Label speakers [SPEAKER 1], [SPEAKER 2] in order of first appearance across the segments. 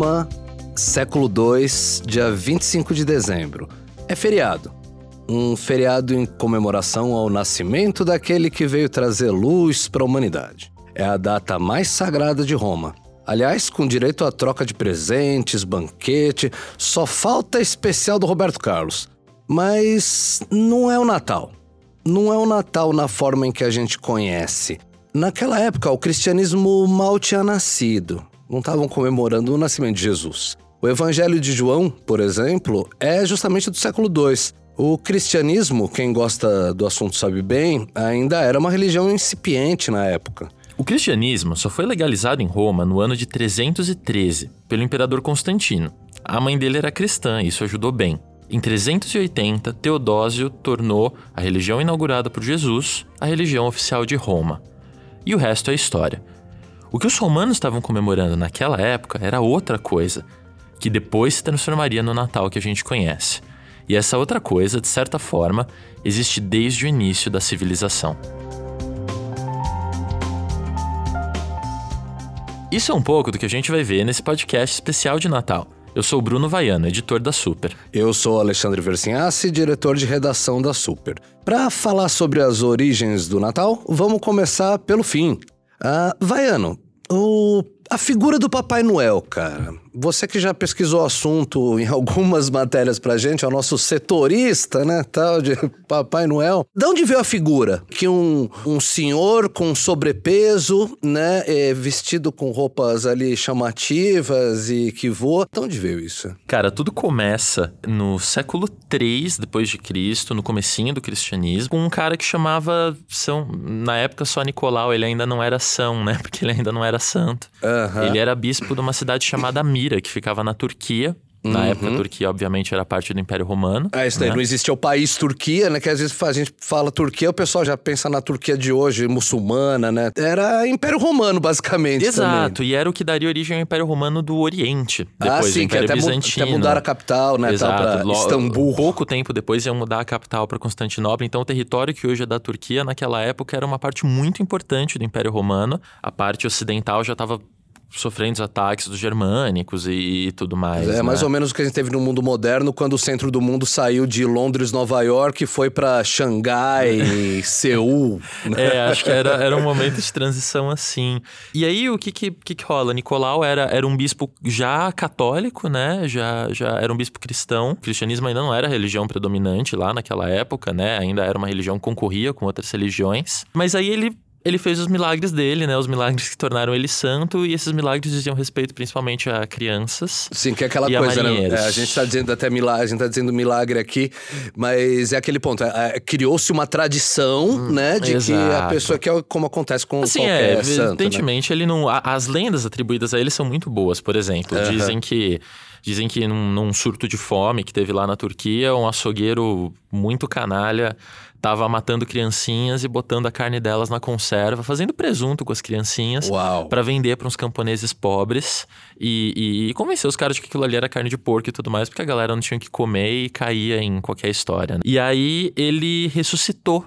[SPEAKER 1] Roma, século II, dia 25 de dezembro. É feriado. Um feriado em comemoração ao nascimento daquele que veio trazer luz para a humanidade. É a data mais sagrada de Roma. Aliás, com direito à troca de presentes, banquete, só falta especial do Roberto Carlos. Mas não é o Natal. Não é o Natal na forma em que a gente conhece. Naquela época, o cristianismo mal tinha nascido. Não estavam comemorando o nascimento de Jesus. O Evangelho de João, por exemplo, é justamente do século II. O cristianismo, quem gosta do assunto sabe bem, ainda era uma religião incipiente na época.
[SPEAKER 2] O cristianismo só foi legalizado em Roma no ano de 313, pelo imperador Constantino. A mãe dele era cristã e isso ajudou bem. Em 380, Teodósio tornou a religião inaugurada por Jesus a religião oficial de Roma. E o resto é história. O que os romanos estavam comemorando naquela época era outra coisa, que depois se transformaria no Natal que a gente conhece. E essa outra coisa, de certa forma, existe desde o início da civilização. Isso é um pouco do que a gente vai ver nesse podcast especial de Natal. Eu sou Bruno Vaiano, editor da Super.
[SPEAKER 1] Eu sou Alexandre Versinhassi, diretor de redação da Super. Para falar sobre as origens do Natal, vamos começar pelo fim. Ah, Vaiano, o a figura do Papai Noel, cara. Você que já pesquisou o assunto em algumas matérias pra gente, é o nosso setorista, né, tal, de Papai Noel. De onde veio a figura? Que um, um senhor com sobrepeso, né, é, vestido com roupas ali chamativas e que voa. De onde veio isso?
[SPEAKER 2] Cara, tudo começa no século 3 depois de Cristo, no comecinho do cristianismo, com um cara que chamava São, na época só Nicolau, ele ainda não era São, né, porque ele ainda não era santo.
[SPEAKER 1] Aham.
[SPEAKER 2] Ele era bispo de uma cidade chamada Mira, que ficava na Turquia. Na época, a Turquia, obviamente, era parte do Império Romano.
[SPEAKER 1] É, isso daí
[SPEAKER 2] né?
[SPEAKER 1] não existia o país Turquia, né? Que às vezes a gente fala Turquia, o pessoal já pensa na Turquia de hoje, muçulmana, né? Era Império Romano, basicamente.
[SPEAKER 2] Exato,
[SPEAKER 1] também.
[SPEAKER 2] e era o que daria origem ao Império Romano do Oriente.
[SPEAKER 1] Ah,
[SPEAKER 2] Depois,
[SPEAKER 1] sim,
[SPEAKER 2] o
[SPEAKER 1] que até, mu-
[SPEAKER 2] Bizantino.
[SPEAKER 1] até mudaram a capital, né?
[SPEAKER 2] Exato.
[SPEAKER 1] pra Istambul.
[SPEAKER 2] Pouco tempo depois iam mudar a capital para Constantinopla. Então, o território que hoje é da Turquia, naquela época, era uma parte muito importante do Império Romano. A parte ocidental já estava sofrendo os ataques dos germânicos e, e tudo mais.
[SPEAKER 1] É mais
[SPEAKER 2] né?
[SPEAKER 1] ou menos o que a gente teve no mundo moderno, quando o centro do mundo saiu de Londres, Nova York e foi pra Xangai, Seul. né?
[SPEAKER 2] É, acho que era, era um momento de transição assim. E aí, o que que, que, que rola? Nicolau era, era um bispo já católico, né? Já, já era um bispo cristão. O cristianismo ainda não era a religião predominante lá naquela época, né? Ainda era uma religião que concorria com outras religiões. Mas aí ele ele fez os milagres dele, né? Os milagres que tornaram ele santo, e esses milagres diziam respeito principalmente a crianças.
[SPEAKER 1] Sim, que é aquela
[SPEAKER 2] E a
[SPEAKER 1] coisa, né? É, a gente tá dizendo até milagre, a gente tá dizendo milagre aqui, mas é aquele ponto. é, é, Criou-se uma tradição, né? De que a
[SPEAKER 2] exato.
[SPEAKER 1] pessoa que é como acontece com
[SPEAKER 2] Assim,
[SPEAKER 1] qualquer
[SPEAKER 2] é,
[SPEAKER 1] santo, né?
[SPEAKER 2] evidentemente ele não. a- As lendas atribuídas a ele são muito boas, por exemplo.
[SPEAKER 1] Aham.
[SPEAKER 2] Dizem que. Dizem que num, num surto de fome que teve lá na Turquia, um açougueiro muito canalha tava matando criancinhas e botando a carne delas na conserva, fazendo presunto com as criancinhas.
[SPEAKER 1] Uau.
[SPEAKER 2] Pra vender para uns camponeses pobres e, e, e convencer os caras de que aquilo ali era carne de porco e tudo mais, porque a galera não tinha o que comer e caía em qualquer história. né? E aí ele ressuscitou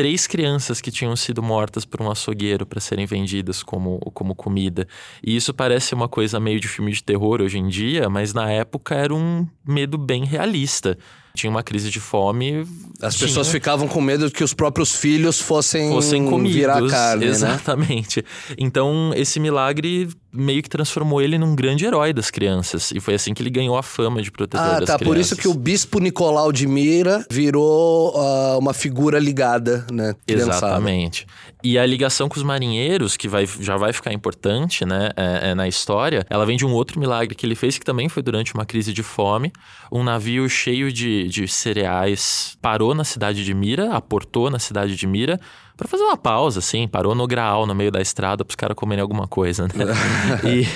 [SPEAKER 2] três crianças que tinham sido mortas por um açougueiro para serem vendidas como, como comida. E isso parece uma coisa meio de filme de terror hoje em dia, mas na época era um medo bem realista. Tinha uma crise de fome.
[SPEAKER 1] As
[SPEAKER 2] tinha-
[SPEAKER 1] pessoas ficavam com medo de que os próprios filhos fossem,
[SPEAKER 2] fossem comidos.
[SPEAKER 1] virar carne, né?
[SPEAKER 2] Exatamente. Então, esse milagre meio que transformou ele num grande herói das crianças. E foi assim que ele ganhou a fama de protetor
[SPEAKER 1] Ah,
[SPEAKER 2] das
[SPEAKER 1] tá.
[SPEAKER 2] crianças.
[SPEAKER 1] Por isso que o bispo Nicolau de Mira virou ah, uma figura ligada, né? criançada.
[SPEAKER 2] Exatamente. E a ligação com os marinheiros, que vai, já vai ficar importante né, é- é na história, ela vem de um outro milagre que ele fez, que também foi durante uma crise de fome. Um navio cheio de, de cereais parou na cidade de Mira, aportou na cidade de Mira, para fazer uma pausa, assim, parou no graal, no meio da estrada, para os caras comerem alguma coisa, né? e,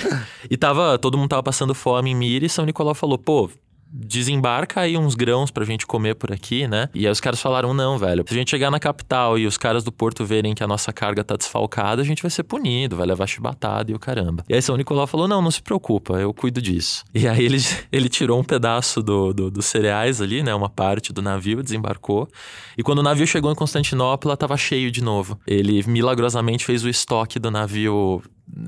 [SPEAKER 2] e tava, todo mundo tava passando fome em Mira e São Nicolau falou, pô, desembarca aí uns grãos pra gente comer por aqui, né? E aí os caras falaram: não, velho, se a gente chegar na capital e os caras do porto verem que a nossa carga tá desfalcada, a gente vai ser punido, vai levar chibatada e o caramba. E aí São Nicolau falou: não, não se preocupa, eu cuido disso. E aí ele, ele tirou um pedaço do, do- dos cereais ali, né? Uma parte do navio, desembarcou. E quando o navio chegou em Constantinopla, tava cheio de novo. Ele milagrosamente fez o estoque do navio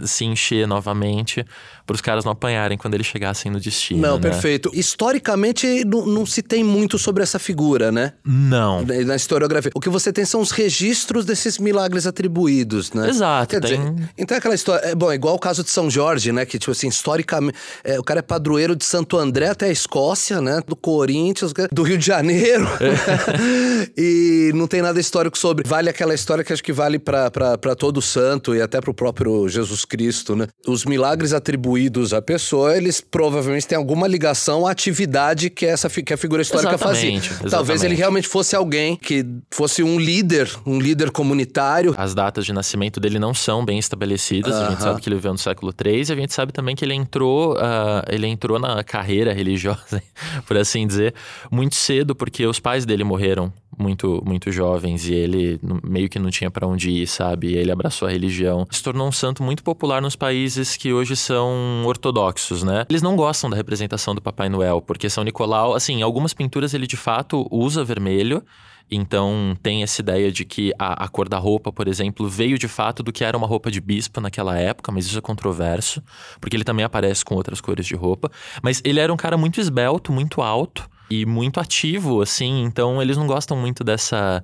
[SPEAKER 2] se encher novamente para os caras não apanharem quando eles chegassem no destino.
[SPEAKER 1] Não,
[SPEAKER 2] né?
[SPEAKER 1] perfeito. Historicamente, não, não, se tem muito sobre essa figura, né?
[SPEAKER 2] Não.
[SPEAKER 1] Na historiografia. O que você tem são os registros desses milagres atribuídos, né?
[SPEAKER 2] Exato.
[SPEAKER 1] Quer tem... dizer, então é aquela história. É, bom, igual o caso de São Jorge, né? Que, tipo assim, historicamente. É, o cara é padroeiro de Santo André até a Escócia, né? Do Corinthians, do Rio de Janeiro. É. e não tem nada histórico sobre. Vale aquela história que acho que vale para todo santo e até para o próprio Jesus Cristo, né? Os milagres atribuídos à pessoa, eles provavelmente têm alguma ligação à atividade que essa que a figura histórica
[SPEAKER 2] exatamente,
[SPEAKER 1] fazia.
[SPEAKER 2] Exatamente.
[SPEAKER 1] Talvez ele realmente fosse alguém que fosse um líder, um líder comunitário.
[SPEAKER 2] As datas de nascimento dele não são bem estabelecidas. Uh -huh. A gente sabe que ele viveu no século III e a gente sabe também que ele entrou, uh, ele entrou na carreira religiosa, por assim dizer, muito cedo, porque os pais dele morreram muito, muito jovens e ele meio que não tinha para onde ir, sabe? E ele abraçou a religião. Se tornou um santo muito popular nos países que hoje são ortodoxos, né? Eles não gostam da representação do Papai Noel, porque São Nicolau, assim, algumas pinturas ele de fato usa vermelho. Então tem essa ideia de que a, a, cor da roupa, por exemplo, veio de fato do que era uma roupa de bispo naquela época, mas isso é controverso, porque ele também aparece com outras cores de roupa. Mas ele era um cara muito esbelto, muito alto e muito ativo, assim, então eles não gostam muito dessa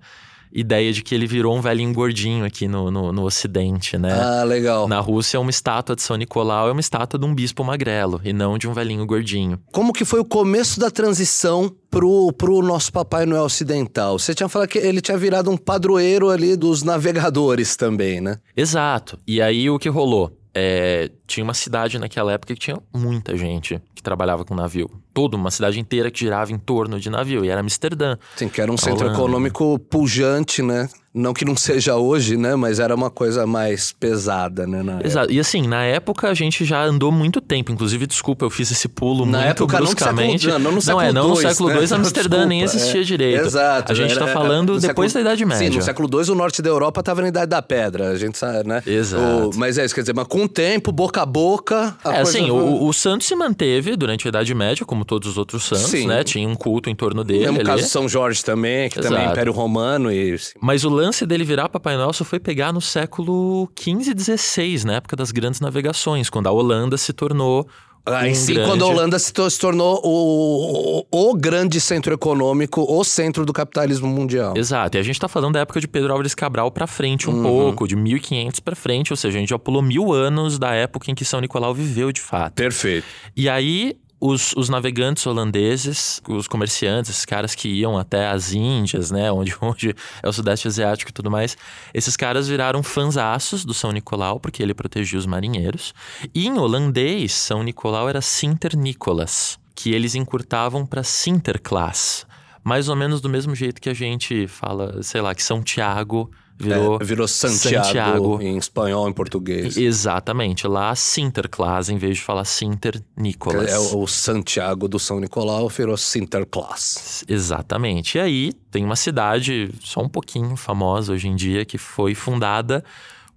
[SPEAKER 2] ideia de que ele virou um velhinho gordinho aqui no, no, no, Ocidente, né?
[SPEAKER 1] Ah, legal.
[SPEAKER 2] Na Rússia, uma estátua de São Nicolau é uma estátua de um bispo magrelo e não de um velhinho gordinho.
[SPEAKER 1] Como que foi o começo da transição pro, pro nosso Papai Noel ocidental? Você tinha falado que ele tinha virado um padroeiro ali dos navegadores também, né?
[SPEAKER 2] Exato. E aí o que rolou? É, tinha uma cidade naquela época que tinha muita gente que trabalhava com navio. Toda uma cidade inteira que girava em torno de navio. E era Amsterdã.
[SPEAKER 1] Sim, que era um centro econômico pujante, né? Não que não seja hoje, né? Mas era uma coisa mais pesada, né?
[SPEAKER 2] Exato.
[SPEAKER 1] Época.
[SPEAKER 2] E assim, na época a gente já andou muito tempo. Inclusive, desculpa, eu fiz esse pulo na muito época, bruscamente.
[SPEAKER 1] Não, no século,
[SPEAKER 2] não,
[SPEAKER 1] não
[SPEAKER 2] é, não no século II, né? Amsterdã desculpa, nem existia é, direito.
[SPEAKER 1] Exato.
[SPEAKER 2] A gente está falando depois
[SPEAKER 1] século,
[SPEAKER 2] da Idade Média.
[SPEAKER 1] Sim, no século II o norte da Europa estava na Idade da Pedra. A gente sabe, né?
[SPEAKER 2] Exato.
[SPEAKER 1] O, mas é isso, quer dizer, mas com o tempo, boca a boca. A
[SPEAKER 2] é, assim, o, o santo se manteve durante a Idade Média, como todos os outros santos,
[SPEAKER 1] Sim.
[SPEAKER 2] né? Tinha um culto em torno dele.
[SPEAKER 1] No
[SPEAKER 2] ali.
[SPEAKER 1] caso de São Jorge também, que
[SPEAKER 2] Exato.
[SPEAKER 1] também é Império Romano e.
[SPEAKER 2] Mas o lance dele virar Papai Noel só foi pegar no século XV e XVI, na época das grandes navegações, quando a Holanda se tornou
[SPEAKER 1] Aí
[SPEAKER 2] um
[SPEAKER 1] sim,
[SPEAKER 2] grande...
[SPEAKER 1] quando a Holanda se, to se tornou o, o, o, grande centro econômico, o centro do capitalismo mundial.
[SPEAKER 2] Exato. E a gente tá falando da época de Pedro Álvares Cabral para frente um
[SPEAKER 1] Uhum.
[SPEAKER 2] pouco, de 1500 para frente, ou seja, a gente já pulou mil anos da época em que São Nicolau viveu de fato.
[SPEAKER 1] Perfeito.
[SPEAKER 2] E aí os, os, navegantes holandeses, os comerciantes, esses caras que iam até as Índias, né, onde hoje é o Sudeste Asiático e tudo mais, esses caras viraram fanzaços do São Nicolau, porque ele protegia os marinheiros. E em holandês, São Nicolau era Sinternicolas, que eles encurtavam para Sinterklaas. Mais ou menos do mesmo jeito que a gente fala, sei lá, que São Tiago virou,
[SPEAKER 1] é, virou Santiago,
[SPEAKER 2] Santiago,
[SPEAKER 1] em espanhol, em português.
[SPEAKER 2] Exatamente. Lá, Sinterklaas, em vez de falar Sinter-Nicolas.
[SPEAKER 1] É, o Santiago do São Nicolau virou Sinterklaas.
[SPEAKER 2] Exatamente. E aí, tem uma cidade só um pouquinho famosa hoje em dia que foi fundada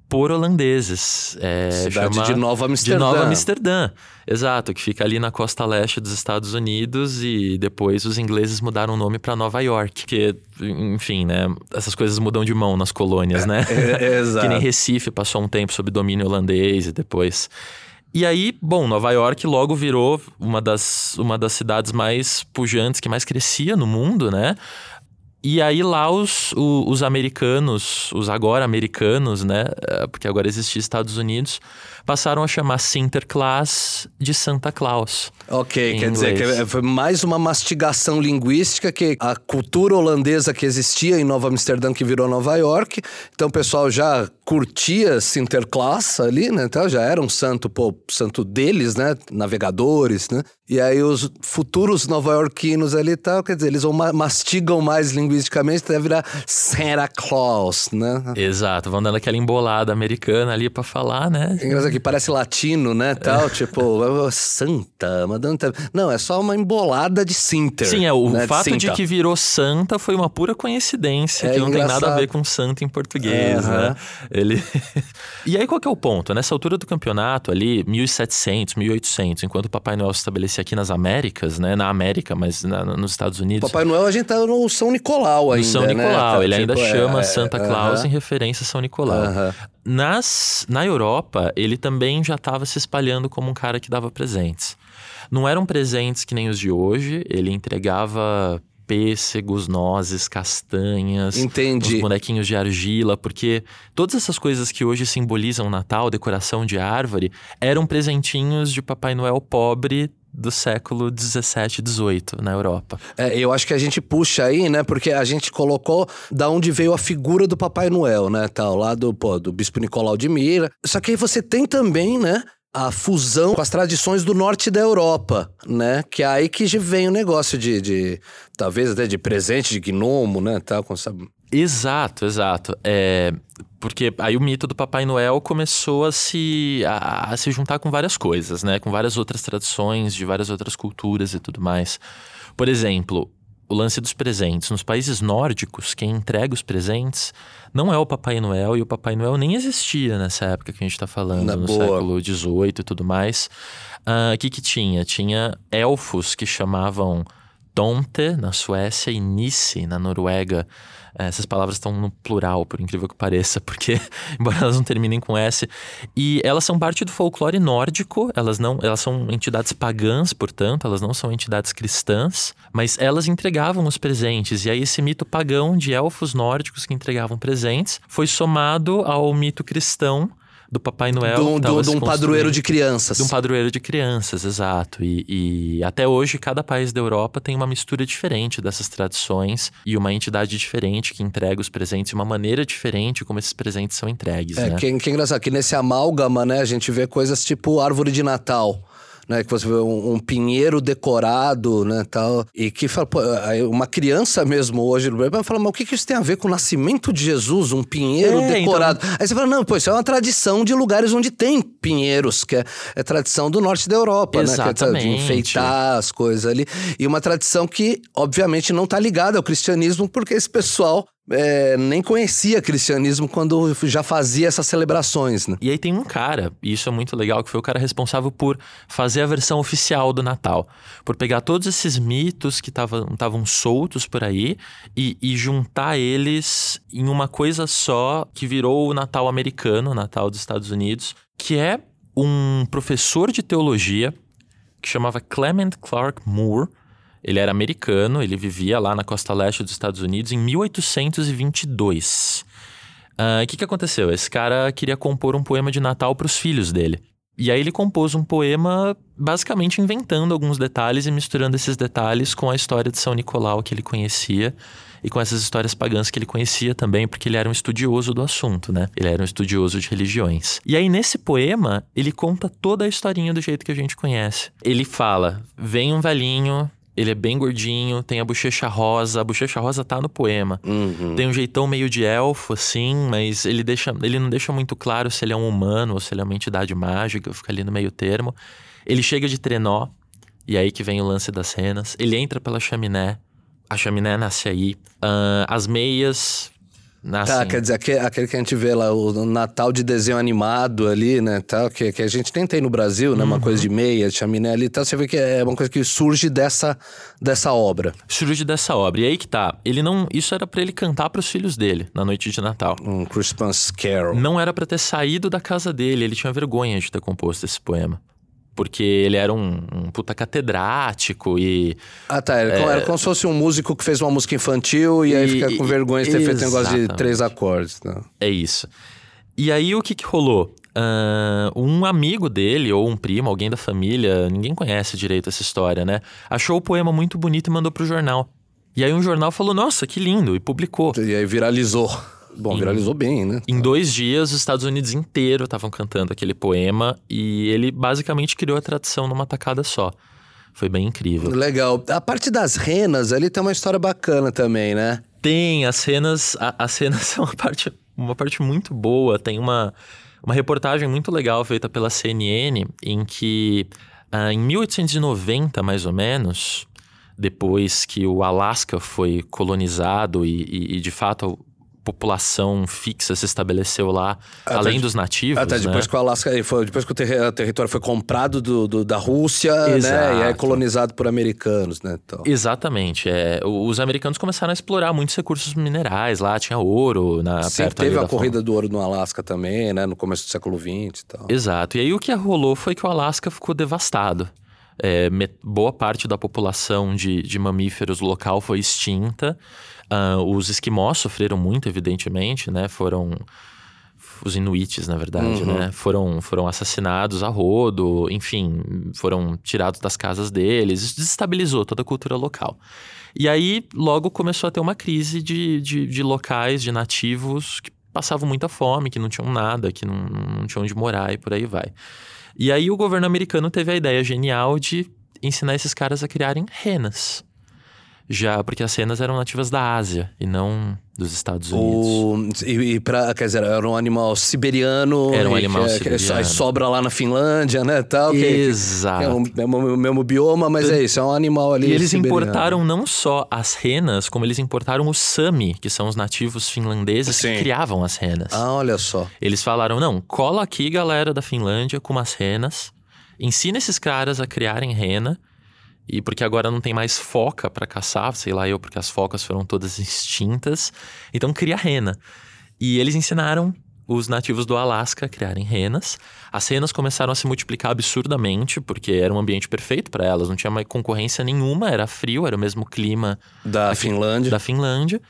[SPEAKER 2] por holandeses. É,
[SPEAKER 1] Cidade
[SPEAKER 2] chama
[SPEAKER 1] de Nova Amsterdã.
[SPEAKER 2] De Nova Amsterdã, exato, que fica ali na costa leste dos Estados Unidos e depois os ingleses mudaram o nome para Nova York, porque, enfim, né, essas coisas mudam de mão nas colônias, né?
[SPEAKER 1] É, é, exato.
[SPEAKER 2] que nem Recife passou um tempo sob domínio holandês e depois... E aí, bom, Nova York logo virou uma das, uma das cidades mais pujantes, que mais crescia no mundo, né? E aí lá os, os, os, americanos, os agora americanos, né? Porque agora existia Estados Unidos, passaram a chamar Sinterklaas de Santa Claus.
[SPEAKER 1] Ok, quer dizer que foi mais uma mastigação linguística que a cultura holandesa que existia em Nova Amsterdã que virou Nova York. Então o pessoal já curtia Sinterklaas ali, né? Então já era um santo, pô, santo deles, né? Navegadores, né? E aí os futuros nova-iorquinos ali e tal, quer dizer, eles mastigam mais linguisticamente até virar Santa Claus, né?
[SPEAKER 2] Exato, vão dando aquela embolada americana ali para falar, né?
[SPEAKER 1] É engraçado que parece latino, né, tal, tipo, Santa, Madame... Não, é só uma embolada de Sinter.
[SPEAKER 2] Sim, é, o
[SPEAKER 1] né,
[SPEAKER 2] fato de,
[SPEAKER 1] de,
[SPEAKER 2] que virou Santa foi uma pura coincidência,
[SPEAKER 1] É
[SPEAKER 2] que não tem nada a ver com Santa em português, né? Ele... e aí qual que é o ponto? Nessa altura do campeonato ali, 1700, 1800, enquanto o Papai Noel se estabelecia aqui nas Américas, né? Na América, mas na, nos Estados Unidos.
[SPEAKER 1] Papai Noel a gente tá no São Nicolau ainda,
[SPEAKER 2] no São Nicolau,
[SPEAKER 1] né?
[SPEAKER 2] ele
[SPEAKER 1] Tipo,
[SPEAKER 2] ainda
[SPEAKER 1] é,
[SPEAKER 2] chama
[SPEAKER 1] é,
[SPEAKER 2] Santa Claus
[SPEAKER 1] aham,
[SPEAKER 2] em referência a São Nicolau.
[SPEAKER 1] aham.
[SPEAKER 2] Nas, na Europa, ele também já estava se espalhando como um cara que dava presentes. Não eram presentes que nem os de hoje, ele entregava pêssegos, nozes, castanhas,
[SPEAKER 1] Entendi.
[SPEAKER 2] uns bonequinhos de argila, porque todas essas coisas que hoje simbolizam o Natal, decoração de árvore, eram presentinhos de Papai Noel pobre do século 17, 18 na Europa.
[SPEAKER 1] É, eu acho que a gente puxa aí, né? Porque a gente colocou da onde veio a figura do Papai Noel, né? Tal, lá do, pô, do Bispo Nicolau de Mira. Só que aí você tem também, né? A fusão com as tradições do norte da Europa, né? Que é aí que vem o negócio de, de talvez até de presente de gnomo, né? Tal, com essa...
[SPEAKER 2] Exato, exato. É, porque aí o mito do Papai Noel começou a se, a, a se juntar com várias coisas, né? Com várias outras tradições, de várias outras culturas e tudo mais. Por exemplo, o lance dos presentes. Nos países nórdicos, quem entrega os presentes não é o Papai Noel, e o Papai Noel nem existia nessa época que a gente está falando,
[SPEAKER 1] Na
[SPEAKER 2] no
[SPEAKER 1] boa.
[SPEAKER 2] século XVIII e tudo mais. Ah, O que que tinha? Tinha elfos que chamavam Tomte, na Suécia, e Nisse, na Noruega. Essas palavras estão no plural, por incrível que pareça, porque, embora elas não terminem com S. E elas são parte do folclore nórdico, elas não, elas são entidades pagãs, portanto, elas não são entidades cristãs, mas elas entregavam os presentes. E aí esse mito pagão de elfos nórdicos que entregavam presentes foi somado ao mito cristão do Papai Noel.
[SPEAKER 1] do, do, de um padroeiro de crianças.
[SPEAKER 2] De um padroeiro de crianças, exato. E, e até hoje, cada país da Europa tem uma mistura diferente dessas tradições e uma entidade diferente que entrega os presentes de uma maneira diferente como esses presentes são entregues,
[SPEAKER 1] É,
[SPEAKER 2] né?
[SPEAKER 1] que, que é engraçado, que nesse amálgama, né, a gente vê coisas tipo árvore de Natal. Né, que você vê um, um pinheiro decorado, né, tal, e que fala, pô, uma criança mesmo hoje no Brasil vai falar, mas o que, que isso tem a ver com o nascimento de Jesus, um pinheiro
[SPEAKER 2] É,
[SPEAKER 1] decorado? Aí você fala, não, pô, isso é uma tradição de lugares onde tem pinheiros, que é, é tradição do norte da Europa, né, que é de
[SPEAKER 2] Exatamente.
[SPEAKER 1] enfeitar as coisas ali, e uma tradição que, obviamente, não tá ligada ao cristianismo, porque esse pessoal é, nem conhecia cristianismo quando já fazia essas celebrações, né?
[SPEAKER 2] E aí tem um cara, e isso é muito legal, que foi o cara responsável por fazer a versão oficial do Natal. Por pegar todos esses mitos que estavam soltos por aí e, e juntar eles em uma coisa só que virou o Natal americano, o Natal dos Estados Unidos, que é um professor de teologia que chamava Clement Clark Moore. Ele era americano, ele vivia lá na costa leste dos Estados Unidos em 1822. Ah, O que, que aconteceu? Esse cara queria compor um poema de Natal para os filhos dele. E aí ele compôs um poema basicamente inventando alguns detalhes e misturando esses detalhes com a história de São Nicolau que ele conhecia e com essas histórias pagãs que ele conhecia também, porque ele era um estudioso do assunto, né? Ele era um estudioso de religiões. E aí nesse poema, ele conta toda a historinha do jeito que a gente conhece. Ele fala: "Vem um velhinho, ele é bem gordinho, tem a bochecha rosa, a bochecha rosa tá no poema.
[SPEAKER 1] Uhum.
[SPEAKER 2] Tem um jeitão meio de elfo, assim, mas ele, deixa, ele não deixa muito claro se ele é um humano ou se ele é uma entidade mágica, fica ali no meio termo. Ele chega de trenó, e aí que vem o lance das cenas. Ele entra pela chaminé, a chaminé nasce aí. Ah, as meias nascem...
[SPEAKER 1] Tá, quer dizer, aquele, aquele que a gente vê lá, o Natal de desenho animado ali, né, tal, que, que a gente nem tem no Brasil, né, uma coisa de meia, de chaminé ali e tal, você vê que é uma coisa que surge dessa, dessa obra.
[SPEAKER 2] Surge dessa obra. E aí que tá. Ele não. Isso era pra ele cantar pros filhos dele na noite de Natal.
[SPEAKER 1] Um Christmas Carol.
[SPEAKER 2] Não era pra ter saído da casa dele, ele tinha vergonha de ter composto esse poema. Porque ele era um, um puta catedrático e.
[SPEAKER 1] Ah, tá, era, como- era como se fosse um músico que fez uma música infantil e, aí
[SPEAKER 2] E-
[SPEAKER 1] fica com vergonha de ter feito um negócio de três acordes. Né?
[SPEAKER 2] É isso. E aí o que, que rolou? Ah, um amigo dele, ou um primo, alguém da família, ninguém conhece direito essa história, né? Achou o poema muito bonito e mandou pro jornal. E aí um jornal falou: Nossa, que lindo! E publicou.
[SPEAKER 1] E aí viralizou. Bom,
[SPEAKER 2] Em-
[SPEAKER 1] viralizou bem, né?
[SPEAKER 2] Em dois dias, os Estados Unidos inteiro estavam cantando aquele poema e ele basicamente criou a tradição numa tacada só. Foi bem incrível.
[SPEAKER 1] Legal. A parte das renas ali tem uma história bacana também, né?
[SPEAKER 2] Tem, as cenas. a- as cenas são uma parte, uma parte muito boa. Tem uma, uma reportagem muito legal feita pela CNN em que ah, em 1890, mais ou menos, depois que o Alasca foi colonizado e, e- e, de fato população fixa se estabeleceu lá,
[SPEAKER 1] Ah,
[SPEAKER 2] além
[SPEAKER 1] tá.
[SPEAKER 2] dos nativos.
[SPEAKER 1] Até depois
[SPEAKER 2] né?
[SPEAKER 1] que o Alasca foi, depois que o terri- o território foi comprado do, do- da Rússia, né? E é
[SPEAKER 2] Exato.
[SPEAKER 1] colonizado por americanos, né? Então.
[SPEAKER 2] Exatamente. É, os americanos começaram a explorar muitos recursos minerais lá, tinha ouro na
[SPEAKER 1] Sempre
[SPEAKER 2] perto
[SPEAKER 1] teve a
[SPEAKER 2] da
[SPEAKER 1] corrida do ouro no Alasca também, né? No começo do século XX e tal.
[SPEAKER 2] Exato. E aí o que rolou foi que o Alasca ficou devastado. É, boa parte da população de, de mamíferos local foi extinta. Ah, os esquimós sofreram muito, evidentemente, né? Foram os inuites, na verdade,
[SPEAKER 1] Uhum.
[SPEAKER 2] né? Foram, foram assassinados a rodo, enfim, foram tirados das casas deles. Isso desestabilizou toda a cultura local. E aí, logo começou a ter uma crise de, de, de locais, de nativos que passavam muita fome, que não tinham nada, que não, não tinham onde morar e por aí vai. E aí o governo americano teve a ideia genial de ensinar esses caras a criarem renas. Já porque as renas eram nativas da Ásia e não dos Estados Unidos.
[SPEAKER 1] O, e, e pra, quer dizer, era um animal siberiano.
[SPEAKER 2] Era um
[SPEAKER 1] e
[SPEAKER 2] animal
[SPEAKER 1] que, é- que é-
[SPEAKER 2] siberiano.
[SPEAKER 1] sobra lá na Finlândia, né? Tal, que-
[SPEAKER 2] Exato.
[SPEAKER 1] É o é o mesmo bioma, mas é isso, é um animal ali.
[SPEAKER 2] E eles
[SPEAKER 1] siberiano.
[SPEAKER 2] importaram não só as renas, como eles importaram os Sami, que são os nativos finlandeses
[SPEAKER 1] Sim.
[SPEAKER 2] que criavam as renas.
[SPEAKER 1] Ah, olha só.
[SPEAKER 2] Eles falaram: não, cola aqui, galera da Finlândia, com umas renas, ensina esses caras a criarem rena, e porque agora não tem mais foca pra caçar, sei lá eu, porque as focas foram todas extintas, então cria rena. E eles ensinaram os nativos do Alasca a criarem renas. As renas começaram a se multiplicar absurdamente, porque era um ambiente perfeito para elas, não tinha mais concorrência nenhuma, era frio, era o mesmo clima
[SPEAKER 1] Da Finlândia.
[SPEAKER 2] da Finlândia.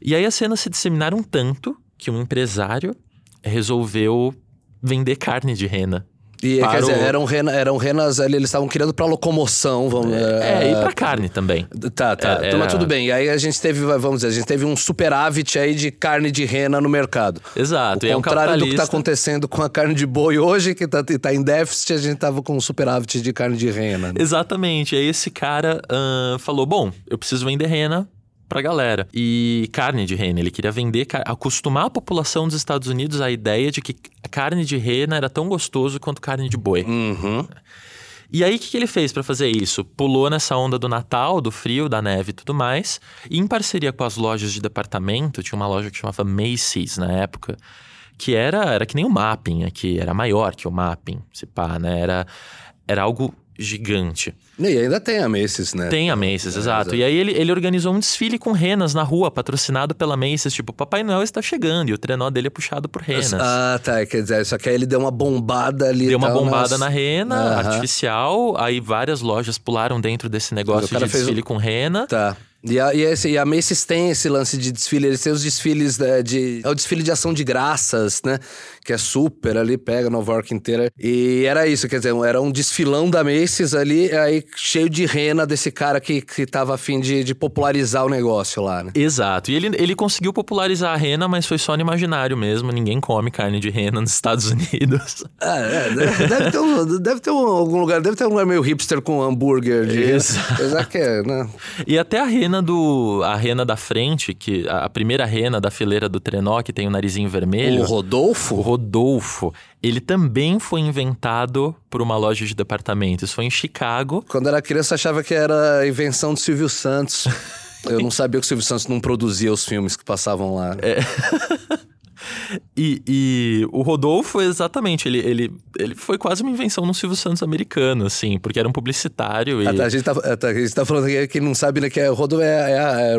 [SPEAKER 2] E aí as cenas se disseminaram tanto que um empresário resolveu vender carne de rena.
[SPEAKER 1] E
[SPEAKER 2] para
[SPEAKER 1] quer dizer, eram, rena, eram renas ali, eles estavam criando pra locomoção, vamos
[SPEAKER 2] É, e pra carne também.
[SPEAKER 1] Tá, tá.
[SPEAKER 2] É,
[SPEAKER 1] Então, mas
[SPEAKER 2] era-
[SPEAKER 1] tudo bem. E aí a gente teve, vamos dizer, a gente teve um superávit aí de carne de rena no mercado.
[SPEAKER 2] Exato.
[SPEAKER 1] O
[SPEAKER 2] e é um
[SPEAKER 1] contrário do que tá acontecendo com a carne de boi hoje, que tá, tá em déficit, a gente tava com um superávit de carne de rena. né?
[SPEAKER 2] Exatamente. Aí esse cara ahn, falou: bom, eu preciso vender rena pra galera. E carne de rena. Ele queria vender, acostumar a população dos Estados Unidos à ideia de que carne de rena era tão gostoso quanto carne de boi.
[SPEAKER 1] Uhum.
[SPEAKER 2] E aí, o que, que ele fez pra fazer isso? Pulou nessa onda do Natal, do frio, da neve e tudo mais. E em parceria com as lojas de departamento, tinha uma loja que chamava Macy's na época, que era, era que nem o Mapping aqui, era maior que o Mapping, se pá, né? Era, era algo gigante.
[SPEAKER 1] E ainda tem a Macy's, né?
[SPEAKER 2] Tem a Macy's,
[SPEAKER 1] É,
[SPEAKER 2] exato. E aí ele, ele organizou um desfile com renas na rua, patrocinado pela Macy's, tipo, Papai Noel está chegando, e o trenó dele é puxado por renas.
[SPEAKER 1] Ah, tá. Quer dizer, só que aí ele deu uma bombada ali.
[SPEAKER 2] Deu uma
[SPEAKER 1] tal,
[SPEAKER 2] bombada na rena
[SPEAKER 1] Aham.
[SPEAKER 2] artificial, aí várias lojas pularam dentro desse negócio de desfile com rena.
[SPEAKER 1] Tá. E a, e, esse, e a Macy's tem esse lance de desfile, eles têm os desfiles né, de. É o desfile de ação de graças, né? Que é super ali, pega Nova York inteira. E era isso, quer dizer, era um desfilão da Macy's ali, aí cheio de rena desse cara que, que tava afim de, de popularizar o negócio lá, né?
[SPEAKER 2] Exato. E ele, ele conseguiu popularizar a rena, mas foi só no imaginário mesmo. Ninguém come carne de rena nos Estados Unidos.
[SPEAKER 1] Ah, é, deve, deve ter, um, deve ter um- algum lugar, deve ter um lugar meio hipster com hambúrguer de.
[SPEAKER 2] Exato.
[SPEAKER 1] Apesar que é, né?
[SPEAKER 2] E até a rena do. A rena da frente, que a a primeira rena da fileira do trenó, que tem o narizinho vermelho.
[SPEAKER 1] O Rodolfo?
[SPEAKER 2] O Rodolfo, ele também foi inventado por uma loja de departamento. Isso foi em Chicago.
[SPEAKER 1] Quando era criança, achava que era invenção do Silvio Santos. Eu não sabia que o Silvio Santos não produzia os filmes que passavam lá.
[SPEAKER 2] É. E, e o Rodolfo, exatamente, ele, ele, ele foi quase uma invenção no Silvio Santos americano, assim, porque era um publicitário e...
[SPEAKER 1] A, a gente tá, a, a gente tá falando aqui, quem não sabe, né, que é, Rodolfo é, é, a- é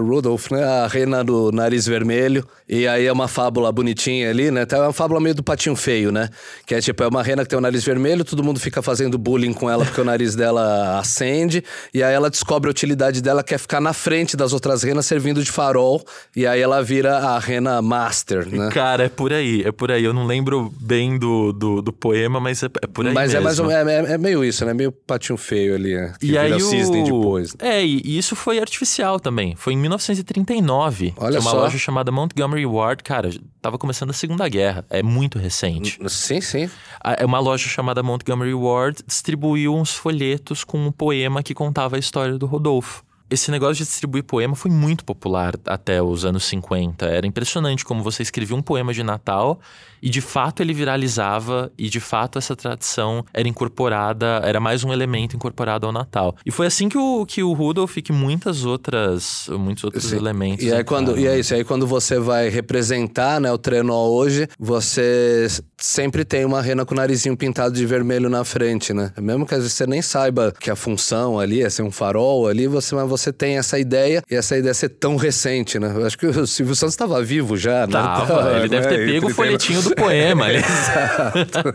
[SPEAKER 1] né? A rena do nariz vermelho. E aí é uma fábula bonitinha ali, né? Tá, É uma fábula meio do patinho feio, né? Que é tipo, é uma rena que tem o nariz vermelho, todo mundo fica fazendo bullying com ela porque o nariz dela acende. E aí ela descobre a utilidade dela, que é ficar na frente das outras renas servindo de farol. E aí ela vira a rena master, né?
[SPEAKER 2] Cara, é por aí, é por aí. Eu não lembro bem do, do, do poema, mas é, é por aí
[SPEAKER 1] Mas é, mais
[SPEAKER 2] mesmo.
[SPEAKER 1] ou, é, é- é meio isso, né? Meio patinho feio ali, né? Que
[SPEAKER 2] E
[SPEAKER 1] vira
[SPEAKER 2] aí
[SPEAKER 1] o cisne depois.
[SPEAKER 2] É, e isso foi artificial também. Foi em 1939.
[SPEAKER 1] Olha
[SPEAKER 2] que uma
[SPEAKER 1] só.
[SPEAKER 2] loja chamada Montgomery Ward, cara, tava começando a Segunda Guerra. É muito recente.
[SPEAKER 1] Sim, sim.
[SPEAKER 2] A- É uma loja chamada Montgomery Ward distribuiu uns folhetos com um poema que contava a história do Rodolfo. Esse negócio de distribuir poema foi muito popular até os anos 50. Era impressionante como você escrevia um poema de Natal e de fato ele viralizava e de fato essa tradição era incorporada, era mais um elemento incorporado ao Natal. E foi assim que o, que o Rudolf e que muitas outras, muitos outros Sim. elementos.
[SPEAKER 1] E aí quando e é isso, aí quando você vai representar, né, o trenó hoje, você sempre tem uma rena com o narizinho pintado de vermelho na frente, né? Mesmo que às vezes você nem saiba que a função ali é ser um farol ali, você mas você tem essa ideia e essa ideia ser tão recente, né? Eu acho que o Silvio Santos estava vivo já,
[SPEAKER 2] né? Tava, ele deve ter pego o folhetinho do poema.
[SPEAKER 1] Exato.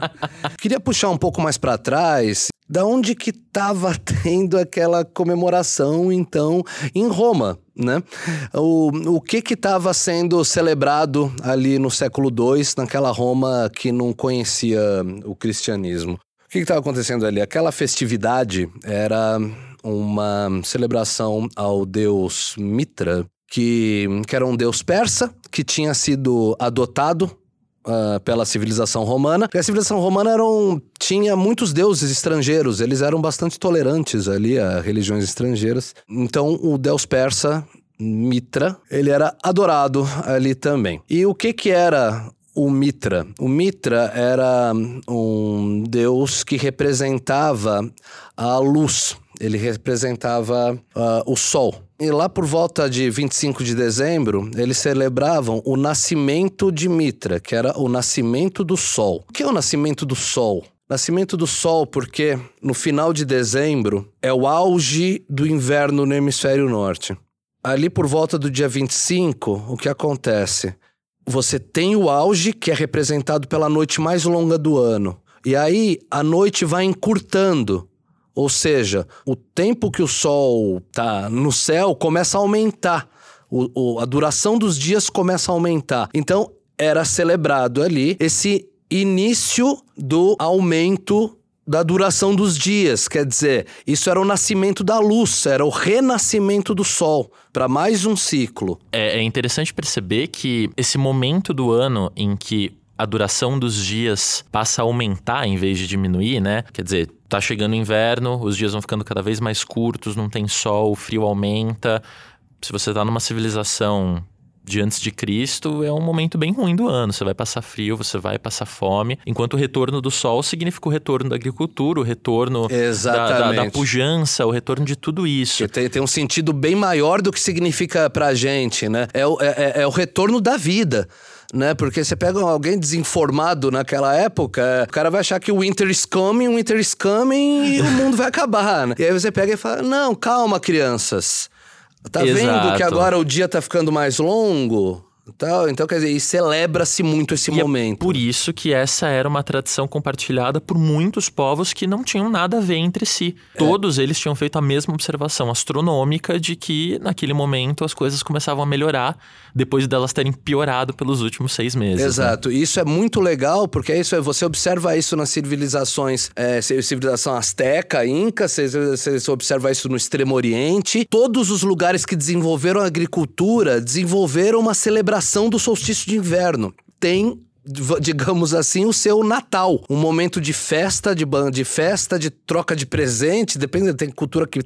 [SPEAKER 1] Queria puxar um pouco mais para trás. Da onde que estava tendo aquela comemoração, então, em Roma, né? O, o que que estava sendo celebrado ali no século II, naquela Roma que não conhecia o cristianismo? O que estava acontecendo ali? Aquela festividade era uma celebração ao deus Mitra, que, que era um deus persa, que tinha sido adotado Uh, pela civilização romana. Porque a civilização romana eram, tinha muitos deuses estrangeiros, eles eram bastante tolerantes ali a religiões estrangeiras. Então, o deus persa, Mitra, ele era adorado ali também. E o que que era o Mitra? O Mitra era um deus que representava a luz ele representava uh, o Sol. E lá por volta de 25 de dezembro, eles celebravam o nascimento de Mitra, que era o nascimento do Sol. O que é o nascimento do Sol? Nascimento do Sol, porque no final de dezembro é o auge do inverno no hemisfério norte. Ali por volta do dia 25, o que acontece? Você tem o auge, que é representado pela noite mais longa do ano. E aí a noite vai encurtando. Ou seja, o tempo que o Sol está no céu começa a aumentar. O, o, a duração dos dias começa a aumentar. Então, era celebrado ali esse início do aumento da duração dos dias. Quer dizer, isso era o nascimento da luz, era o renascimento do sol para mais um ciclo.
[SPEAKER 2] É, é interessante perceber que esse momento do ano em que a duração dos dias passa a aumentar em vez de diminuir, né? Quer dizer, tá chegando o inverno, os dias vão ficando cada vez mais curtos, não tem sol, o frio aumenta. Se você tá numa civilização de antes de Cristo, é um momento bem ruim do ano. Você vai passar frio, você vai passar fome. Enquanto o retorno do sol significa o retorno da agricultura, o retorno da, da, da, pujança, o retorno de tudo isso.
[SPEAKER 1] Tem, tem, um sentido bem maior do que significa pra gente, né? É, o, é, é, é o retorno da vida né? Porque você pega alguém desinformado naquela época, o cara vai achar que o winter is coming, o winter is coming e o mundo vai acabar, né? E aí você pega e fala: "Não, calma, crianças. Tá Exato. vendo que agora o dia tá ficando mais longo? Então, então, quer dizer, e celebra-se muito esse e é momento.
[SPEAKER 2] É por isso que essa era uma tradição compartilhada por muitos povos que não tinham nada a ver entre si. É. Todos eles tinham feito a mesma observação astronômica de que naquele momento as coisas começavam a melhorar depois delas terem piorado pelos últimos seis meses. Né?
[SPEAKER 1] Exato.
[SPEAKER 2] Né?
[SPEAKER 1] Isso é muito legal porque é isso você observa isso nas civilizações, é, civilização asteca, inca, você, você observa isso no Extremo Oriente. Todos os lugares que desenvolveram a agricultura desenvolveram uma celebração celebração do solstício de inverno. Tem digamos assim, o seu Natal. Um momento de festa, de, de festa, de troca de presente, depende, tem cultura que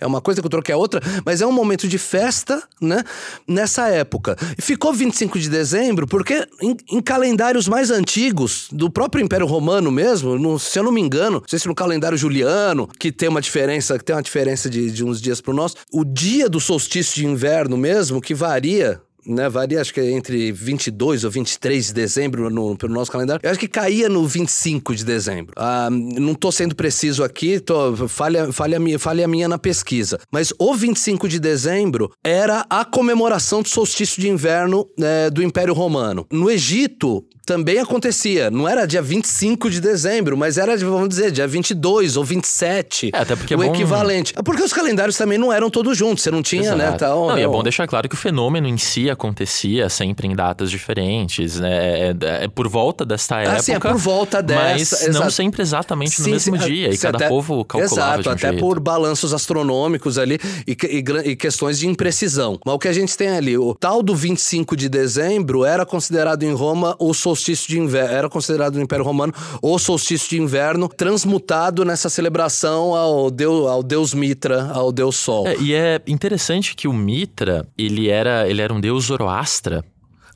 [SPEAKER 1] é uma coisa, cultura que é outra, mas é um momento de festa, né, nessa época. E ficou 25 de dezembro porque em, em calendários mais antigos, do próprio Império Romano mesmo, no, se eu não me engano, não sei se no calendário juliano, que tem uma diferença, que tem uma diferença de, de uns dias pro nosso, o dia do solstício de inverno mesmo, que varia né? Varia, acho que é entre 22 ou 23 de dezembro no, pelo nosso calendário. Eu acho que caía no 25 de dezembro. Ah, não tô sendo preciso aqui, tô, falha, falha, minha, falha minha na pesquisa. Mas o 25 de dezembro era a comemoração do solstício de inverno né, do Império Romano. No Egito, também acontecia. Não era dia 25 de dezembro, mas era, vamos dizer, dia 22 ou 27.
[SPEAKER 2] É, até porque
[SPEAKER 1] o
[SPEAKER 2] é bom...
[SPEAKER 1] equivalente. É porque os calendários também não eram todos juntos, você não tinha, né, Exato. né? Tal,
[SPEAKER 2] não, e é bom deixar claro que o fenômeno em si acontecia sempre em datas diferentes, né? É, é, é por volta desta época. Ah, sim,
[SPEAKER 1] é por volta dessa.
[SPEAKER 2] Mas não sempre exatamente no sim, mesmo sim, dia. E cada
[SPEAKER 1] até,
[SPEAKER 2] povo calculava
[SPEAKER 1] Exato,
[SPEAKER 2] um
[SPEAKER 1] até
[SPEAKER 2] jeito.
[SPEAKER 1] por balanços astronômicos ali e, e, e questões de imprecisão. Mas o que a gente tem ali, o tal do 25 de dezembro era considerado em Roma o solstício solstício de inverno, era considerado no Império Romano o solstício de inverno, transmutado nessa celebração ao deus, ao deus Mitra, ao deus Sol.
[SPEAKER 2] É, e é interessante que o Mitra, ele era, ele era um deus Zoroastra,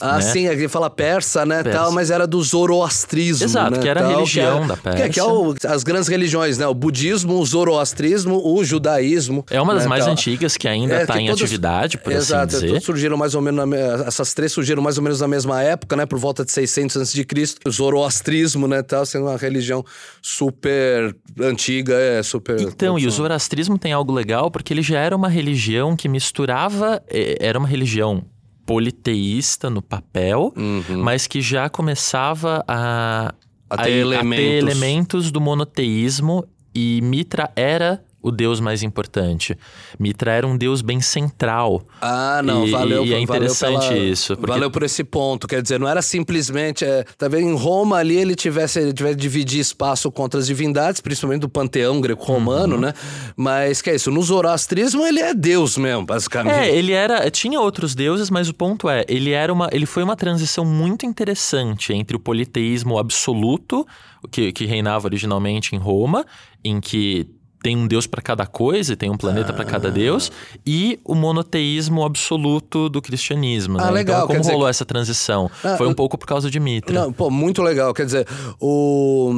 [SPEAKER 1] ah,
[SPEAKER 2] né?
[SPEAKER 1] sim, ele fala persa, né,
[SPEAKER 2] Persa.
[SPEAKER 1] tal, mas era do zoroastrismo,
[SPEAKER 2] Exato,
[SPEAKER 1] né,
[SPEAKER 2] que era a
[SPEAKER 1] tal,
[SPEAKER 2] religião da
[SPEAKER 1] Que, é- que é
[SPEAKER 2] Pérsia.
[SPEAKER 1] o- as grandes religiões, né, o budismo, o zoroastrismo, o judaísmo.
[SPEAKER 2] É uma das
[SPEAKER 1] né,
[SPEAKER 2] mais
[SPEAKER 1] tal.
[SPEAKER 2] antigas que ainda
[SPEAKER 1] É,
[SPEAKER 2] está
[SPEAKER 1] que
[SPEAKER 2] em
[SPEAKER 1] todas-
[SPEAKER 2] atividade, por
[SPEAKER 1] Exato,
[SPEAKER 2] assim dizer.
[SPEAKER 1] todas surgiram mais ou menos, na essas três surgiram mais ou menos na mesma época, né, por volta de 600 a.C., o zoroastrismo, né, tal, sendo uma religião super antiga, é, super...
[SPEAKER 2] Então, e o zoroastrismo tem algo legal porque ele já era uma religião que misturava, eh, era uma religião politeísta no papel,
[SPEAKER 1] Uhum.
[SPEAKER 2] mas que já começava a,
[SPEAKER 1] A ter elementos.
[SPEAKER 2] elementos do monoteísmo e Mitra era o deus mais importante. Mitra era um deus bem central.
[SPEAKER 1] Ah, não,
[SPEAKER 2] E-
[SPEAKER 1] valeu.
[SPEAKER 2] e é
[SPEAKER 1] valeu
[SPEAKER 2] interessante
[SPEAKER 1] pela-
[SPEAKER 2] isso, porque-
[SPEAKER 1] Valeu por esse ponto. Quer dizer, não era simplesmente. É, talvez em Roma ali ele tivesse, ele tivesse dividir espaço contra as divindades, principalmente do panteão greco-romano,
[SPEAKER 2] Uhum.
[SPEAKER 1] né? Mas que é isso? No zoroastrismo ele é Deus mesmo, basicamente.
[SPEAKER 2] É, ele era. Tinha outros deuses, mas o ponto é, ele era uma. Ele foi uma transição muito interessante entre o politeísmo absoluto, que, que reinava originalmente em Roma, em que tem um deus para cada coisa e tem um planeta para
[SPEAKER 1] Ah.
[SPEAKER 2] cada deus, e o monoteísmo absoluto do cristianismo.
[SPEAKER 1] Ah,
[SPEAKER 2] né?
[SPEAKER 1] legal,
[SPEAKER 2] Então, como
[SPEAKER 1] dizer
[SPEAKER 2] rolou essa transição?
[SPEAKER 1] Ah,
[SPEAKER 2] foi um pouco por causa de Mitra.
[SPEAKER 1] Não, pô, muito legal. Quer dizer, o,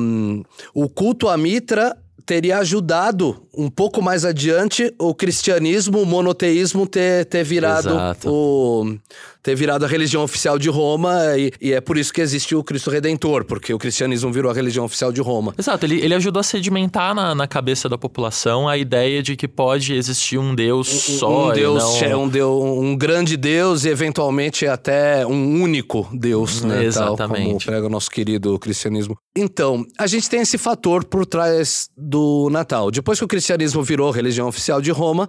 [SPEAKER 1] o culto a Mitra teria ajudado um pouco mais adiante o cristianismo, o monoteísmo ter, ter virado
[SPEAKER 2] Exato.
[SPEAKER 1] o ter virado a religião oficial de Roma e, e é por isso que existe o Cristo Redentor, porque o cristianismo virou a religião oficial de Roma.
[SPEAKER 2] Exato, ele, ele ajudou a sedimentar na, na cabeça da população a ideia de que pode existir um Deus só.
[SPEAKER 1] um Deus,
[SPEAKER 2] não-
[SPEAKER 1] che- um, Deus, um grande Deus e eventualmente até um único Deus, né? Tal, como
[SPEAKER 2] Exatamente.
[SPEAKER 1] prega o nosso querido cristianismo. Então, a gente tem esse fator por trás do Natal. Depois que o cristianismo virou religião oficial de Roma,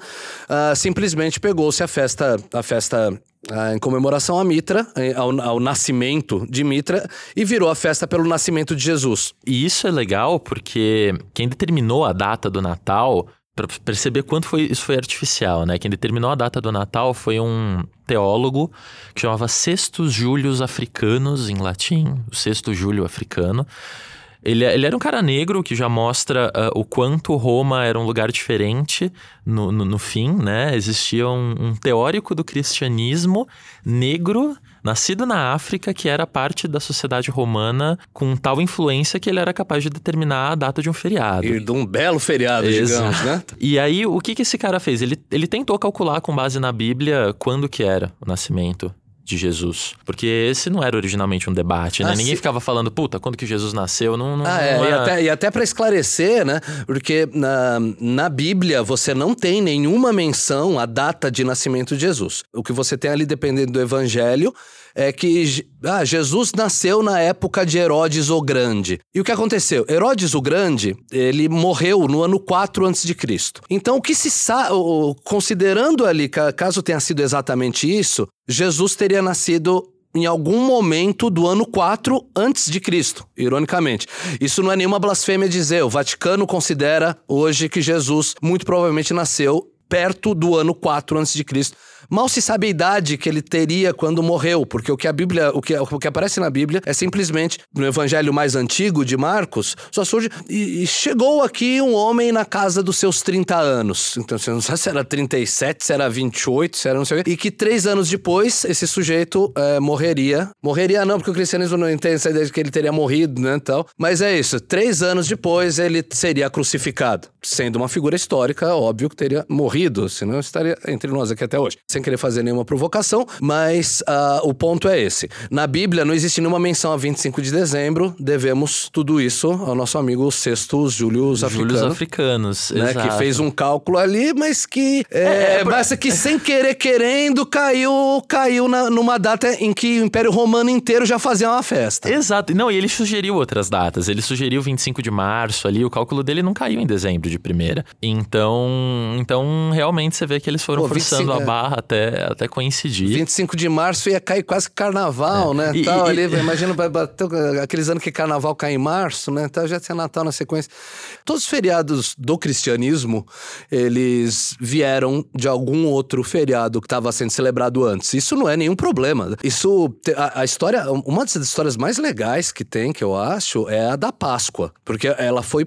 [SPEAKER 1] ah, simplesmente pegou-se a festa, a festa em comemoração a Mitra, eh, ao, ao nascimento de Mitra, e virou a festa pelo nascimento de Jesus.
[SPEAKER 2] E isso é legal porque quem determinou a data do Natal, para perceber quanto foi, isso foi artificial, né? Quem determinou a data do Natal foi um teólogo que chamava Sextus Július Africanus, em latim, o Sexto Júlio Africano. Ele, ele era um cara negro que já mostra ah, o quanto Roma era um lugar diferente no, no, no fim, né? Existia um, um teórico do cristianismo negro, nascido na África, que era parte da sociedade romana com tal influência que ele era capaz de determinar a data de um feriado.
[SPEAKER 1] E de um belo feriado, digamos, né?
[SPEAKER 2] Exato. E aí, o que, que esse cara fez? Ele, ele tentou calcular com base na Bíblia quando que era o nascimento de Jesus. Porque esse não era originalmente um debate, né?
[SPEAKER 1] Ah,
[SPEAKER 2] Ninguém
[SPEAKER 1] sim.
[SPEAKER 2] ficava falando, puta, quando que Jesus nasceu? Não, não,
[SPEAKER 1] Ah,
[SPEAKER 2] não
[SPEAKER 1] é, e
[SPEAKER 2] era-
[SPEAKER 1] até, e até para esclarecer, né? Porque na, na Bíblia você não tem nenhuma menção à data de nascimento de Jesus. O que você tem ali, dependendo do evangelho, é que ah, Jesus nasceu na época de Herodes o Grande. E o que aconteceu? Herodes o Grande, ele morreu no ano 4 a.C. Então, o que se sabe, considerando ali, ca- caso tenha sido exatamente isso, Jesus teria nascido em algum momento do ano 4 antes de Cristo, ironicamente. Isso não é nenhuma blasfêmia dizer, o Vaticano considera hoje que Jesus muito provavelmente nasceu perto do ano 4 antes de Cristo. Mal se sabe a idade que ele teria quando morreu, porque o que a Bíblia, o que, o que aparece na Bíblia é simplesmente no evangelho mais antigo de Marcos, só surge e, e chegou aqui um homem na casa dos seus 30 anos. Então você não sabe se era 37, se era 28, se era não sei o quê. E que três anos depois esse sujeito é, morreria. Morreria não, porque o cristianismo não entende essa ideia de que ele teria morrido, né, tal. Mas é isso, três anos depois ele seria crucificado. Sendo uma figura histórica, óbvio que teria morrido, senão estaria entre nós aqui até hoje. Sem querer fazer nenhuma provocação, mas ah, o ponto é esse. Na Bíblia não existe nenhuma menção a 25 de dezembro, devemos tudo isso ao nosso amigo Sextus Július
[SPEAKER 2] Júlios
[SPEAKER 1] Africano.
[SPEAKER 2] africanos,
[SPEAKER 1] Né,
[SPEAKER 2] exato.
[SPEAKER 1] que fez um cálculo ali, mas que é, mas que sem querer querendo caiu caiu na- numa data em que o Império Romano inteiro já fazia uma festa.
[SPEAKER 2] Exato. Não, e ele sugeriu outras datas. Ele sugeriu 25 de março ali, o cálculo dele não caiu em dezembro de primeira. Então, então realmente você vê que eles foram
[SPEAKER 1] Pô,
[SPEAKER 2] forçando
[SPEAKER 1] 25,
[SPEAKER 2] a
[SPEAKER 1] é.
[SPEAKER 2] barra até, até coincidir.
[SPEAKER 1] 25 de março ia cair quase carnaval, é. né? E, Tal, e, ali, e... Imagina, aqueles anos que carnaval cai em março, né? Então já tinha Natal na sequência. Todos os feriados do cristianismo, eles vieram de algum outro feriado que estava sendo celebrado antes. Isso não é nenhum problema. Isso, a, a história, uma das histórias mais legais que tem, que eu acho, é a da Páscoa. Porque ela foi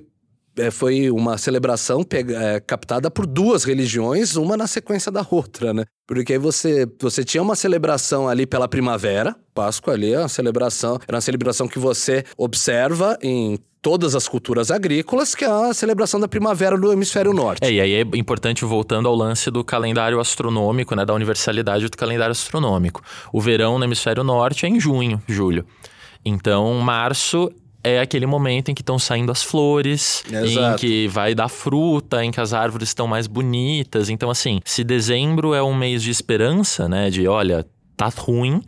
[SPEAKER 1] é, foi uma celebração pega, é, captada por duas religiões, uma na sequência da outra, né? Porque aí você, você tinha uma celebração ali pela primavera, Páscoa ali é uma celebração, era uma celebração que você observa em todas as culturas agrícolas, que é a celebração da primavera do hemisfério norte.
[SPEAKER 2] É, e aí é importante, voltando ao lance do calendário astronômico, né, da universalidade do calendário astronômico. O verão no hemisfério norte é em junho, julho. Então, março é aquele momento em que estão saindo as flores, Exato. em que vai dar fruta, em que as árvores estão mais bonitas. Então, assim, se dezembro é um mês de esperança, né? De olha, tá ruim,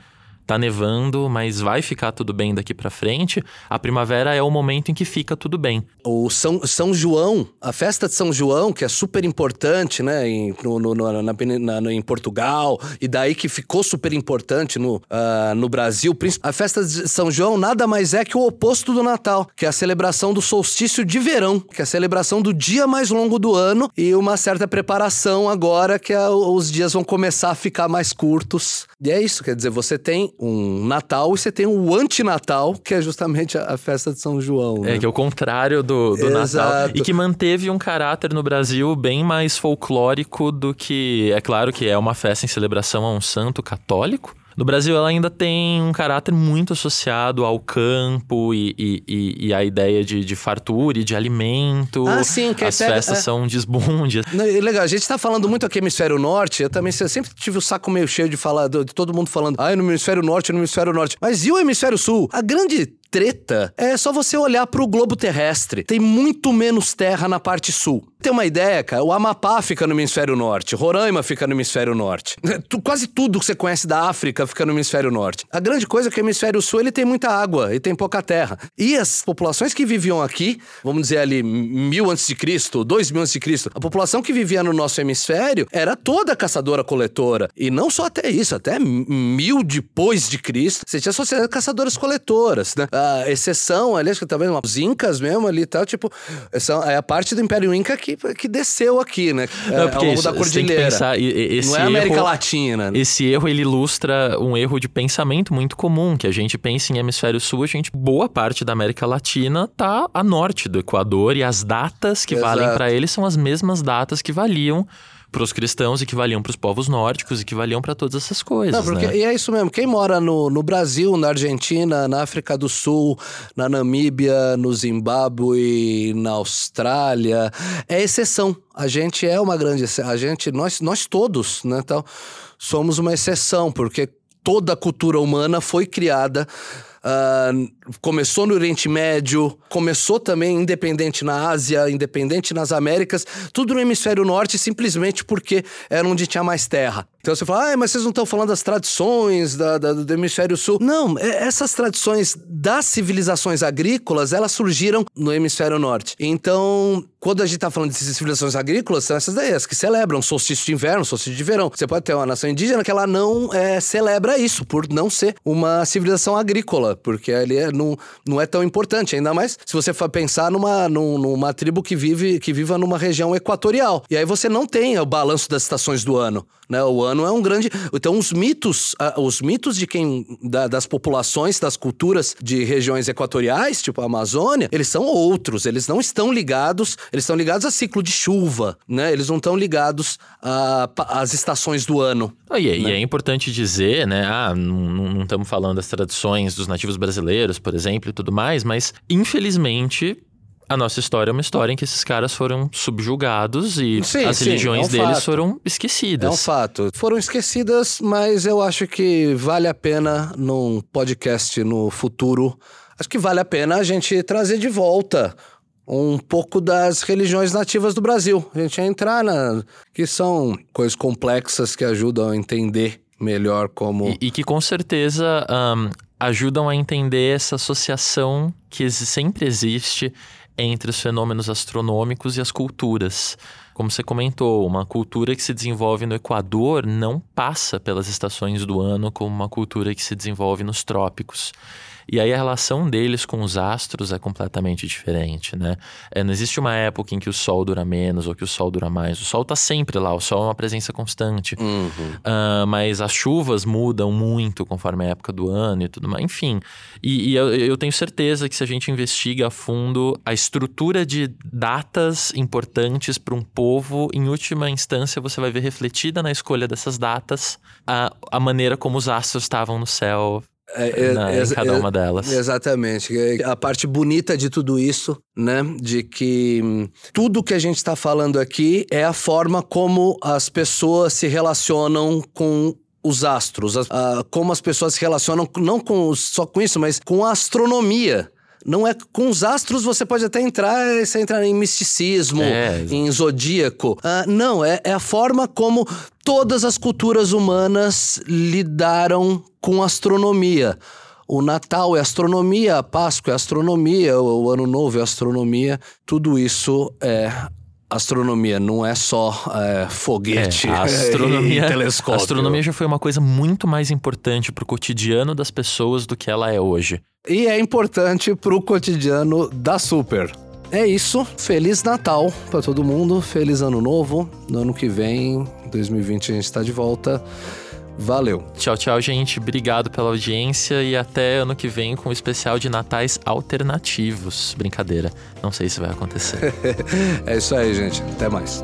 [SPEAKER 2] tá nevando, mas vai ficar tudo bem daqui para frente, a primavera é o momento em que fica tudo bem.
[SPEAKER 1] O São, São João, a festa de São João, que é super importante, né, em, no, no, na, na, em Portugal, e daí que ficou super importante no, uh, no Brasil. A festa de São João nada mais é que o oposto do Natal, que é a celebração do solstício de verão, que é a celebração do dia mais longo do ano e uma certa preparação agora que é, os dias vão começar a ficar mais curtos. E é isso, quer dizer, você tem um Natal e você tem um antinatal, que é justamente a, festa de São João.
[SPEAKER 2] É,
[SPEAKER 1] né?
[SPEAKER 2] que é o contrário do, do Natal. E que manteve um caráter no Brasil bem mais folclórico do que. É claro que é uma festa em celebração a um santo católico. No Brasil, ela ainda tem um caráter muito associado ao campo e, e, e a ideia de, de, fartura e de alimento.
[SPEAKER 1] Ah, sim. Que
[SPEAKER 2] As festas é... são desbunde.
[SPEAKER 1] Legal, a gente está falando muito aqui hemisfério norte. Eu também eu sempre tive o saco meio cheio de falar, de, de todo mundo falando, ah, no hemisfério norte, no hemisfério norte. Mas e o hemisfério sul? A grande treta é só você olhar para o globo terrestre. Tem muito menos terra na parte sul. Tem uma ideia, cara? O Amapá fica no hemisfério norte, Roraima fica no hemisfério norte. Quase tudo que você conhece da África fica no hemisfério norte. A grande coisa é que o hemisfério sul ele tem muita água e tem pouca terra. E as populações que viviam aqui, vamos dizer ali, mil antes de Cristo, dois mil antes de Cristo, a população que vivia no nosso hemisfério era toda caçadora-coletora. E não só até isso, até mil depois de Cristo, você tinha sociedades caçadoras-coletoras, né? A exceção, aliás, que talvez os incas mesmo ali e tal, tipo, é a parte do Império Inca que, que desceu aqui, né?
[SPEAKER 2] É, não, porque ao longo da cordilheira. Pensar, esse
[SPEAKER 1] não é América erro, Latina.
[SPEAKER 2] Né? Esse erro, ele ilustra um erro de pensamento muito comum, que a gente pensa em hemisfério sul, a gente, boa parte da América Latina tá a norte do Equador e as datas que Exato. valem para eles são as mesmas datas que valiam para os cristãos e que valiam para os povos nórdicos e que valiam para todas essas coisas. Não, porque, né?
[SPEAKER 1] E é isso mesmo. Quem mora no, no Brasil, na Argentina, na África do Sul, na Namíbia, no Zimbábue, na Austrália, é exceção. A gente é uma grande a gente nós nós todos, né, então, somos uma exceção, porque toda a cultura humana foi criada Uh, começou no Oriente Médio, começou também independente na Ásia, independente nas Américas, tudo no hemisfério norte, simplesmente porque era onde tinha mais terra. Então você fala, ah, mas vocês não estão falando das tradições da, da, do hemisfério sul. Não, é, essas tradições das civilizações agrícolas, elas surgiram no hemisfério norte. Então, quando a gente está falando de civilizações agrícolas, são essas daí, as que celebram solstício de inverno, solstício de verão. Você pode ter uma nação indígena que ela não é, celebra isso, por não ser uma civilização agrícola, porque ele é, não, não é tão importante. Ainda mais se você for pensar numa, numa tribo que vive que viva numa região equatorial. E aí você não tem o balanço das estações do ano. Né? O ano é um grande. Então, os mitos, os mitos de quem. Da, das populações, das culturas de regiões equatoriais, tipo a Amazônia, eles são outros. Eles não estão ligados. Eles estão ligados a ciclo de chuva, né? Eles não estão ligados às estações do ano.
[SPEAKER 2] Ah, e, é, né? e, é importante dizer, né? Ah, não, não estamos falando das tradições dos nativos brasileiros, por exemplo, e tudo mais, mas infelizmente a nossa história é uma história em que esses caras foram subjugados e sim, as sim, religiões é um deles fato. foram esquecidas.
[SPEAKER 1] É um fato. Foram esquecidas, mas eu acho que vale a pena num podcast no futuro. Acho que vale a pena a gente trazer de volta um pouco das religiões nativas do Brasil. A gente entrar na. que são coisas complexas que ajudam a entender melhor como.
[SPEAKER 2] E, e que com certeza um, ajudam a entender essa associação que sempre existe entre os fenômenos astronômicos e as culturas. Como você comentou, uma cultura que se desenvolve no Equador não passa pelas estações do ano como uma cultura que se desenvolve nos trópicos. E aí a relação deles com os astros é completamente diferente, né? É, não existe uma época em que o Sol dura menos ou que o Sol dura mais. O Sol tá sempre lá, o Sol é uma presença constante.
[SPEAKER 1] Uhum.
[SPEAKER 2] Uh, mas as chuvas mudam muito conforme a época do ano e tudo mais. Enfim, e, e eu, eu, tenho certeza que se a gente investiga a fundo a estrutura de datas importantes para um povo, em última instância você vai ver refletida na escolha dessas datas a, a maneira como os astros estavam no céu é, na, em cada uma delas.
[SPEAKER 1] Exatamente. A parte bonita de tudo isso, né? De que hum, tudo que a gente está falando aqui é a forma como as pessoas se relacionam com os astros, a, a, como as pessoas se relacionam não com, só com isso, mas com a astronomia. Não é com os astros você pode até entrar, você entra em misticismo, é, em zodíaco. Ah, não, é, é a forma como todas as culturas humanas lidaram com astronomia. O Natal é astronomia, a Páscoa é astronomia, o Ano Novo é astronomia. Tudo isso é astronomia, não é só é, foguete
[SPEAKER 2] é, astronomia, e telescópio. A astronomia já foi uma coisa muito mais importante para o cotidiano das pessoas do que ela é hoje.
[SPEAKER 1] E é importante para o cotidiano da Super. É isso. Feliz Natal para todo mundo. Feliz Ano Novo. No ano que vem, 2020, a gente está de volta. Valeu.
[SPEAKER 2] Tchau, tchau, gente. Obrigado pela audiência e até ano que vem com o especial de natais alternativos. Brincadeira. Não sei se vai acontecer.
[SPEAKER 1] é isso aí, gente. Até mais.